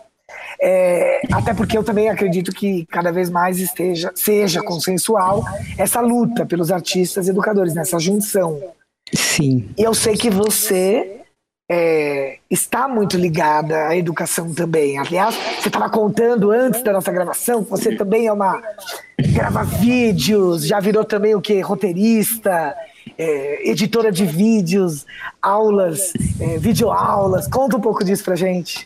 É, até porque eu também acredito que cada vez mais esteja, seja consensual essa luta pelos artistas e educadores, nessa junção Sim. E eu sei que você é, está muito ligada à educação também. Aliás, você estava contando antes da nossa gravação que você também é uma. grava vídeos, já virou também o que? Roteirista, é, editora de vídeos, aulas, é, videoaulas. Conta um pouco disso pra gente.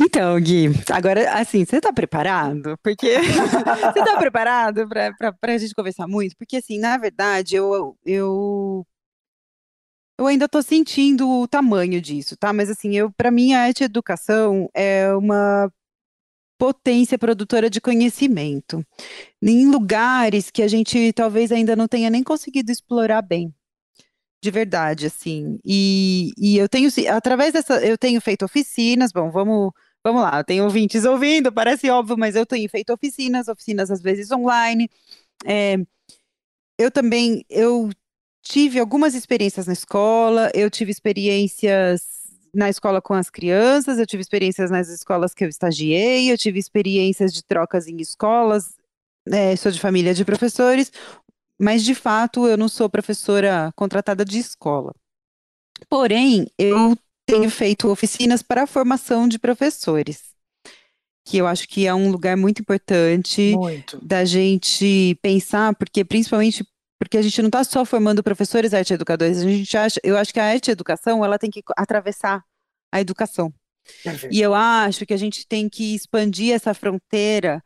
Então, Gui, agora, assim, você tá preparado? Porque você tá preparado para a gente conversar muito? Porque, assim, na verdade, eu, eu eu ainda estou sentindo o tamanho disso, tá? Mas assim, eu para mim a arte educação é uma potência produtora de conhecimento em lugares que a gente talvez ainda não tenha nem conseguido explorar bem. De verdade, assim. E, e eu tenho, através dessa, eu tenho feito oficinas, bom, vamos, vamos lá, tem ouvintes ouvindo, parece óbvio, mas eu tenho feito oficinas, oficinas às vezes online. É, eu também, eu tive algumas experiências na escola, eu tive experiências na escola com as crianças, eu tive experiências nas escolas que eu estagiei, eu tive experiências de trocas em escolas, é, sou de família de professores, mas de fato eu não sou professora contratada de escola. Porém, eu tenho feito oficinas para a formação de professores que eu acho que é um lugar muito importante muito. da gente pensar, porque principalmente porque a gente não está só formando professores arte educadores, a gente acha, eu acho que a arte educação ela tem que atravessar a educação. E eu acho que a gente tem que expandir essa fronteira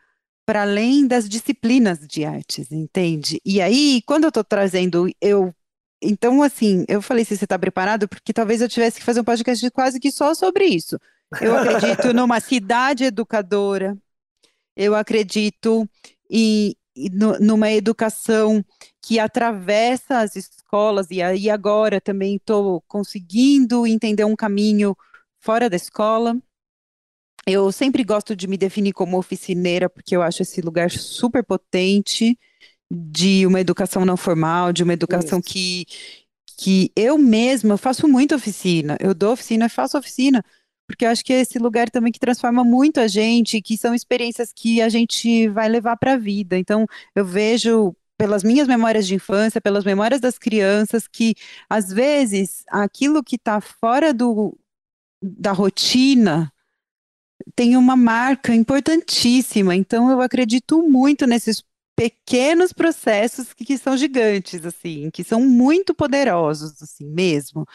para além das disciplinas de artes, entende? E aí, quando eu estou trazendo, eu então, assim, eu falei se você está preparado, porque talvez eu tivesse que fazer um podcast quase que só sobre isso. Eu acredito numa cidade educadora, eu acredito em, numa educação que atravessa as escolas, e aí agora também estou conseguindo entender um caminho fora da escola. Eu sempre gosto de me definir como oficineira, porque eu acho esse lugar super potente de uma educação não formal, de uma educação que, que eu mesma faço muita oficina. Eu dou oficina e faço oficina, porque eu acho que é esse lugar também que transforma muito a gente, que são experiências que a gente vai levar para a vida. Então, eu vejo pelas minhas memórias de infância, pelas memórias das crianças, que às vezes aquilo que está fora do, da rotina tem uma marca importantíssima. Então, eu acredito muito nesses pequenos processos que, que são gigantes, assim, que são muito poderosos, assim, mesmo,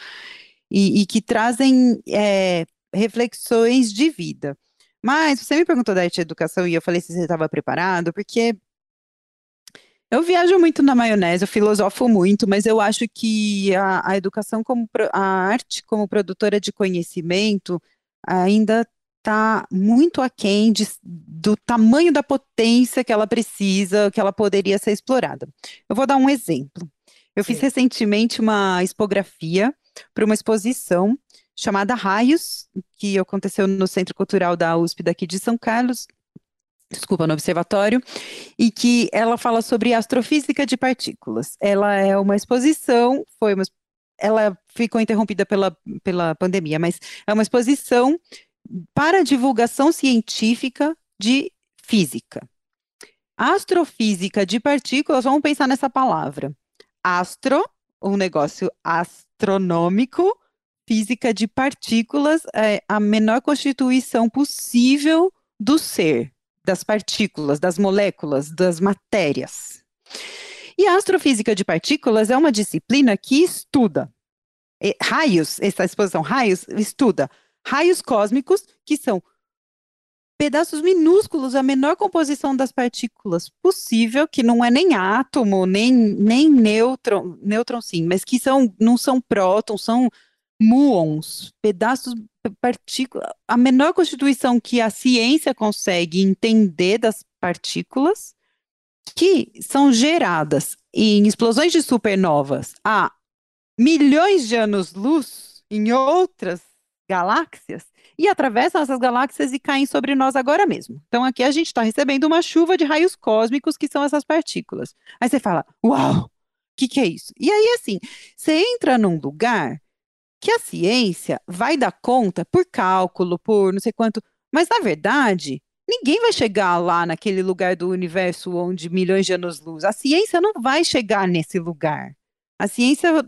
e, e que trazem é, reflexões de vida. Mas você me perguntou da arte educação e eu falei se você estava preparado, porque eu viajo muito na maionese, eu filosofo muito, mas eu acho que a, a educação como a arte como produtora de conhecimento ainda está muito aquém de, do tamanho da potência que ela precisa, que ela poderia ser explorada. Eu vou dar um exemplo. Eu Sim. fiz recentemente uma expografia para uma exposição chamada Raios, que aconteceu no Centro Cultural da USP daqui de São Carlos, desculpa, no observatório, e que ela fala sobre astrofísica de partículas. Ela é uma exposição, foi uma, ela ficou interrompida pela, pela pandemia, mas é uma exposição para divulgação científica de física. Astrofísica de partículas, vamos pensar nessa palavra. Astro, um negócio astronômico, física de partículas, é a menor constituição possível do ser, das partículas, das moléculas, das matérias. E a astrofísica de partículas é uma disciplina que estuda raios, essa exposição raios estuda raios cósmicos, que são pedaços minúsculos, a menor composição das partículas possível, que não é nem átomo, nem, nem nêutron, nêutron sim, mas que são, não são prótons, são muons, pedaços, partículas, a menor constituição que a ciência consegue entender das partículas, que são geradas em explosões de supernovas há milhões de anos-luz em outras galáxias e atravessam essas galáxias e caem sobre nós agora mesmo. Então aqui a gente está recebendo uma chuva de raios cósmicos que são essas partículas. Aí você fala, uau, o que, que é isso? E aí assim, você entra num lugar que a ciência vai dar conta por cálculo, por não sei quanto, mas na verdade ninguém vai chegar lá naquele lugar do universo onde milhões de anos-luz. A ciência não vai chegar nesse lugar. A ciência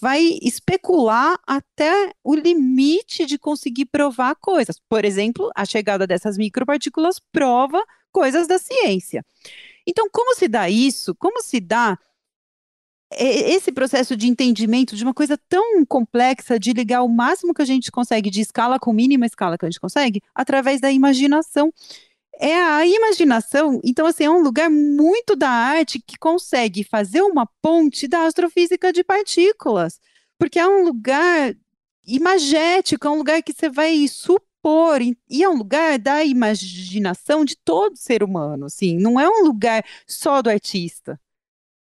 vai especular até o limite de conseguir provar coisas. Por exemplo, a chegada dessas micropartículas prova coisas da ciência. Então, como se dá isso? Como se dá esse processo de entendimento de uma coisa tão complexa, de ligar o máximo que a gente consegue, de escala com mínima escala que a gente consegue, através da imaginação é a imaginação. Então, assim, é um lugar muito da arte que consegue fazer uma ponte da astrofísica de partículas. Porque é um lugar imagético, é um lugar que você vai supor, e é um lugar da imaginação de todo ser humano, assim, não é um lugar só do artista.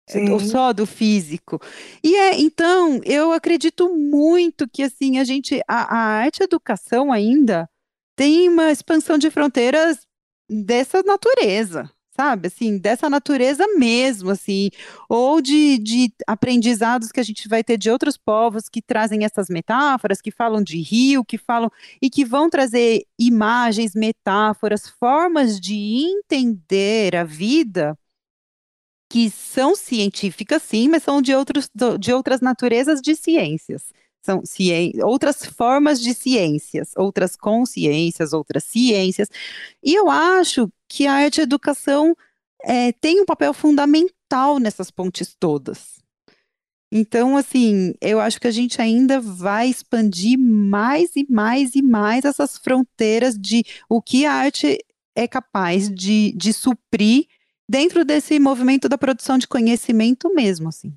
Sim. Ou só do físico. E é, então, eu acredito muito que assim, a gente, a, a arte educação ainda tem uma expansão de fronteiras dessa natureza, sabe? Assim, dessa natureza mesmo, assim, ou de, de aprendizados que a gente vai ter de outros povos que trazem essas metáforas, que falam de rio, que falam e que vão trazer imagens, metáforas, formas de entender a vida que são científicas, sim, mas são de, outros, de outras naturezas de ciências são outras formas de ciências, outras consciências, outras ciências. E eu acho que a arte e a educação é, tem um papel fundamental nessas pontes todas. Então, assim, eu acho que a gente ainda vai expandir mais e mais e mais essas fronteiras de o que a arte é capaz de, de suprir dentro desse movimento da produção de conhecimento mesmo, assim.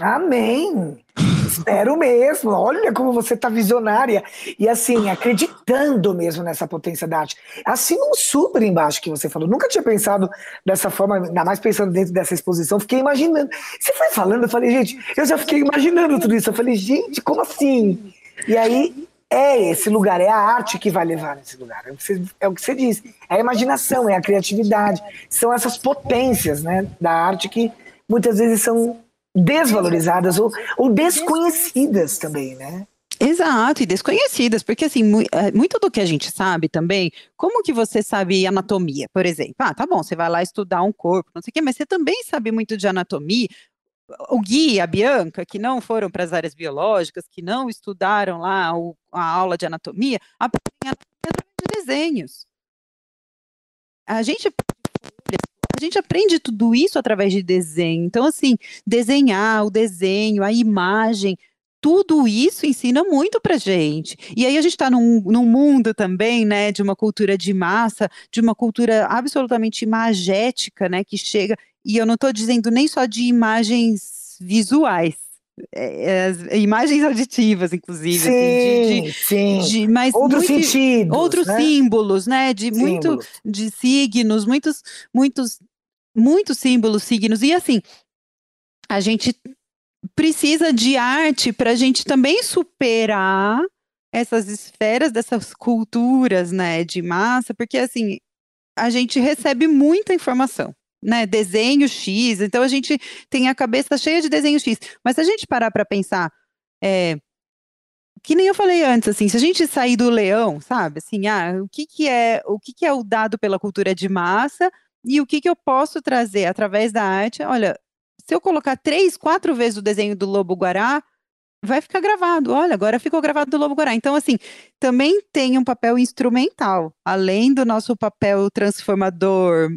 Amém! Espero mesmo. Olha como você tá visionária. E assim, acreditando mesmo nessa potência da arte. Assim, um super embaixo que você falou. Nunca tinha pensado dessa forma, ainda mais pensando dentro dessa exposição. Fiquei imaginando. Você foi falando, eu falei, gente, eu já fiquei imaginando tudo isso. Eu falei, gente, como assim? E aí, é esse lugar, é a arte que vai levar nesse lugar. É o que você, é o que você diz. É a imaginação, é a criatividade. São essas potências né, da arte que muitas vezes são desvalorizadas ou, ou desconhecidas também, né? Exato, e desconhecidas, porque assim, é, muito do que a gente sabe também, como que você sabe anatomia, por exemplo? Ah, tá bom, você vai lá estudar um corpo, não sei o quê, mas você também sabe muito de anatomia. O Gui a Bianca, que não foram para as áreas biológicas, que não estudaram lá o, a aula de anatomia, aprendem anatomia de desenhos. A gente a gente aprende tudo isso através de desenho. Então, assim, desenhar, o desenho, a imagem, tudo isso ensina muito pra gente. E aí a gente está num, num, mundo também, né, de uma cultura de massa, de uma cultura absolutamente imagética, né, que chega. E eu não estou dizendo nem só de imagens visuais, é, é, imagens auditivas, inclusive. Sim, assim, de, de, sim. De, mas outros muito, sentidos. Outros né? símbolos, né? De símbolos. muito de signos, muitos, muitos, muitos símbolos, signos. E assim, a gente precisa de arte para a gente também superar essas esferas dessas culturas, né, de massa, porque assim, a gente recebe muita informação né, desenho X, então a gente tem a cabeça cheia de desenho X. Mas se a gente parar para pensar, é, que nem eu falei antes, assim, se a gente sair do leão, sabe, assim, ah, o que, que é o que, que é o dado pela cultura de massa e o que, que eu posso trazer através da arte? Olha, se eu colocar três, quatro vezes o desenho do lobo guará, vai ficar gravado. Olha, agora ficou gravado do Lobo Guará. Então, assim, também tem um papel instrumental, além do nosso papel transformador,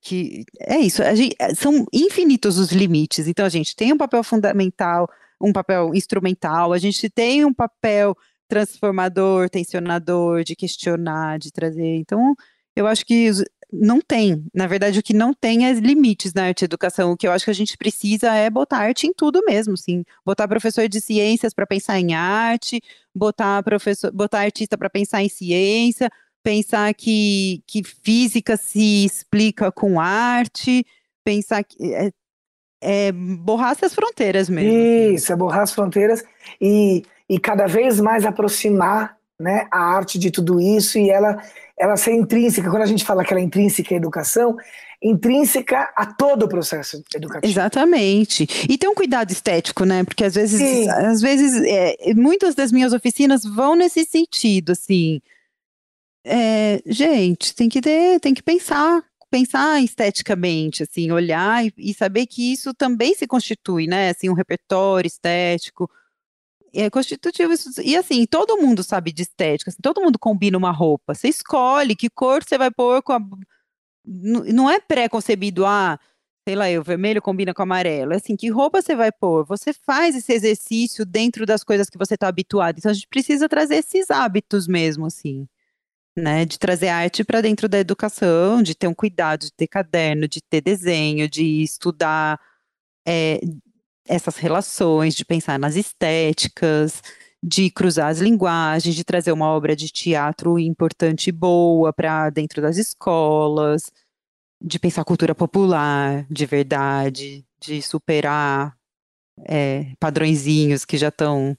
que é isso, gente, é, são infinitos os limites. Então a gente tem um papel fundamental, um papel instrumental, a gente tem um papel transformador, tensionador, de questionar, de trazer. Então, eu acho que não tem. Na verdade, o que não tem é limites na arte educação. O que eu acho que a gente precisa é botar arte em tudo mesmo, assim. Botar professor de ciências para pensar em arte, botar professor, botar artista para pensar em ciência, pensar que, que física se explica com arte, pensar que. É, é borrar essas fronteiras mesmo. Assim. Isso, é borrar as fronteiras e, e cada vez mais aproximar né, a arte de tudo isso e ela, ela ser intrínseca. Quando a gente fala que ela é intrínseca à educação, intrínseca a todo o processo educativo. Exatamente. E tem um cuidado estético, né? Porque às vezes, Sim. às vezes, é, muitas das minhas oficinas vão nesse sentido, assim é, gente, tem que ter, tem que pensar, pensar esteticamente, assim, olhar e, e, saber que isso também se constitui, né? Assim, um repertório estético. É constitutivo isso, e assim, todo mundo sabe de estética, assim, todo mundo combina uma roupa. Você escolhe que cor você vai pôr com a. Não é pré-concebido, ah, sei lá, o vermelho combina com amarelo. É assim, que roupa você vai pôr? Você faz esse exercício dentro das coisas que você está habituado. Então a gente precisa trazer esses hábitos mesmo, assim né, de trazer arte para dentro da educação, de ter um cuidado, de ter caderno, de ter desenho, de estudar é, essas relações, de pensar nas estéticas, de cruzar as linguagens, de trazer uma obra de teatro importante e boa para dentro das escolas, de pensar cultura popular de verdade, de superar é, padrõezinhos que já estão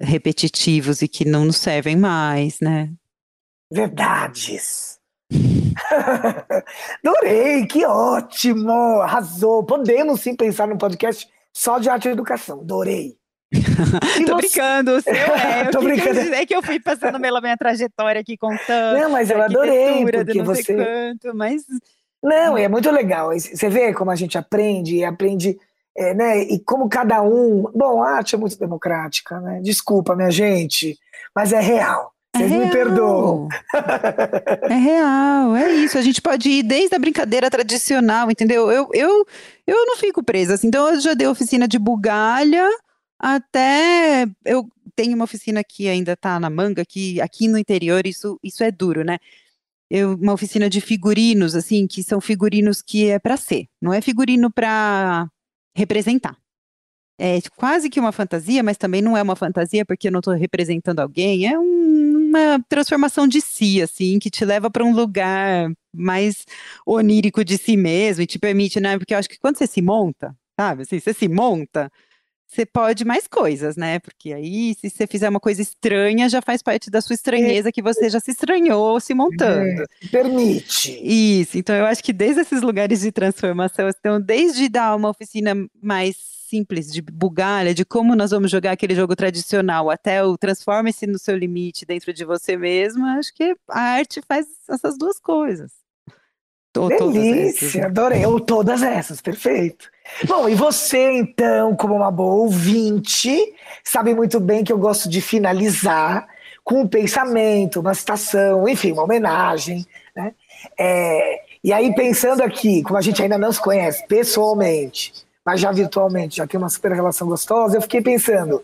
repetitivos e que não nos servem mais, né? Verdades. Adorei, que ótimo, arrasou. Podemos sim pensar num podcast só de arte e educação. Adorei. Tô você... brincando, o seu é. Tô brincando. Que é que eu fui passando pela minha trajetória aqui contando. Não, mas eu adorei, porque você. Quanto, mas... Não, é muito legal. Você vê como a gente aprende e aprende, é, né? E como cada um. Bom, a arte é muito democrática, né? Desculpa, minha gente, mas é real. Vocês é me perdoam. É real, é isso. A gente pode ir desde a brincadeira tradicional, entendeu? Eu, eu, eu não fico presa. Assim, então, eu já dei oficina de bugalha até. Eu tenho uma oficina que ainda está na manga, que aqui no interior isso, isso é duro, né? Eu, uma oficina de figurinos, assim, que são figurinos que é para ser, não é figurino para representar. é quase que uma fantasia, mas também não é uma fantasia porque eu não estou representando alguém. É um, uma transformação de si, assim, que te leva para um lugar mais onírico de si mesmo e te permite, né? Porque eu acho que quando você se monta, sabe? Assim, você se monta, você pode mais coisas, né? Porque aí, se você fizer uma coisa estranha, já faz parte da sua estranheza que você já se estranhou se montando. É, permite. Isso, então eu acho que desde esses lugares de transformação, então, desde dar uma oficina mais simples de bugalha, de como nós vamos jogar aquele jogo tradicional, até o transforme-se no seu limite dentro de você mesmo, acho que a arte faz essas duas coisas. Delícia, adorei. Ou todas essas, perfeito. Bom, e você, então, como uma boa ouvinte, sabe muito bem que eu gosto de finalizar com um pensamento, uma citação, enfim, uma homenagem. Né? É, e aí, pensando aqui, como a gente ainda não se conhece pessoalmente, mas já virtualmente, já tem uma super relação gostosa, eu fiquei pensando,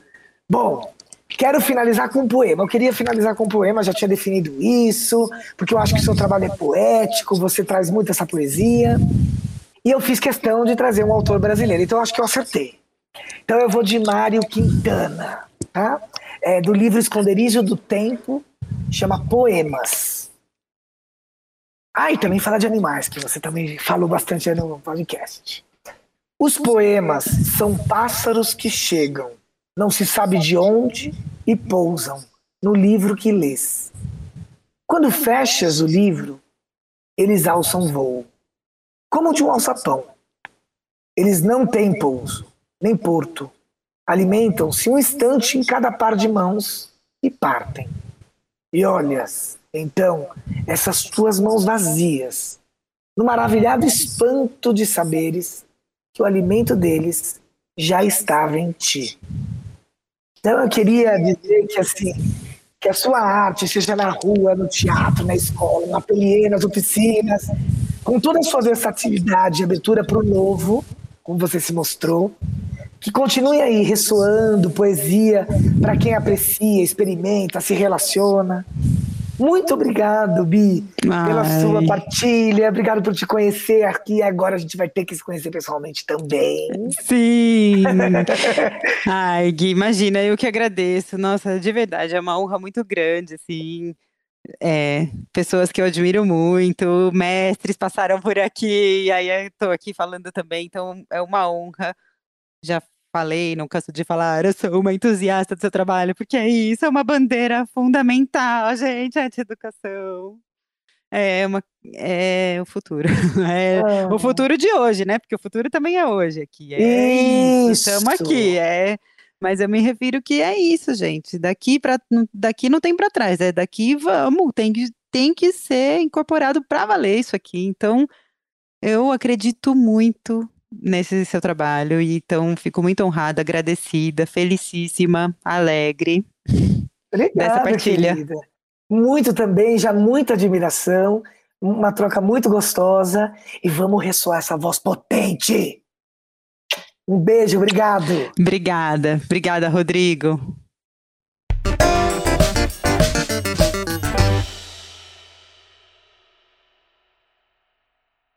bom, Quero finalizar com um poema. Eu queria finalizar com um poema, já tinha definido isso, porque eu acho que o seu trabalho é poético, você traz muito essa poesia. E eu fiz questão de trazer um autor brasileiro, então acho que eu acertei. Então eu vou de Mário Quintana, tá? É, do livro Esconderijo do Tempo, chama Poemas. Ah, e também fala de animais, que você também falou bastante no podcast. Os poemas são pássaros que chegam não se sabe de onde e pousam no livro que lês. Quando fechas o livro, eles alçam voo, como de um alçapão. Eles não têm pouso, nem porto. Alimentam-se um instante em cada par de mãos e partem. E olhas, então, essas tuas mãos vazias, no maravilhado espanto de saberes que o alimento deles já estava em ti. Então eu queria dizer que assim que a sua arte, seja na rua, no teatro, na escola, no ateliê, nas oficinas, com toda a sua versatilidade e abertura para o novo, como você se mostrou, que continue aí ressoando poesia para quem aprecia, experimenta, se relaciona, muito obrigado, Bi, Ai. pela sua partilha. Obrigado por te conhecer aqui. Agora a gente vai ter que se conhecer pessoalmente também. Sim. Ai, Gui, imagina, eu que agradeço. Nossa, de verdade, é uma honra muito grande, assim. É, pessoas que eu admiro muito, mestres passaram por aqui, e aí eu tô aqui falando também, então é uma honra. Já falei, não canso de falar, eu sou uma entusiasta do seu trabalho, porque é isso, é uma bandeira fundamental, gente, a educação. É, uma, é o futuro. É ah. o futuro de hoje, né? Porque o futuro também é hoje aqui. É isso. Estamos aqui. É, mas eu me refiro que é isso, gente. Daqui para daqui não tem para trás. É daqui vamos. Tem que, tem que ser incorporado para valer isso aqui. Então, eu acredito muito nesse seu trabalho. E então fico muito honrada, agradecida, felicíssima, alegre Obrigada, dessa partilha. Querida. Muito também, já muita admiração, uma troca muito gostosa e vamos ressoar essa voz potente. Um beijo, obrigado. Obrigada, obrigada, Rodrigo.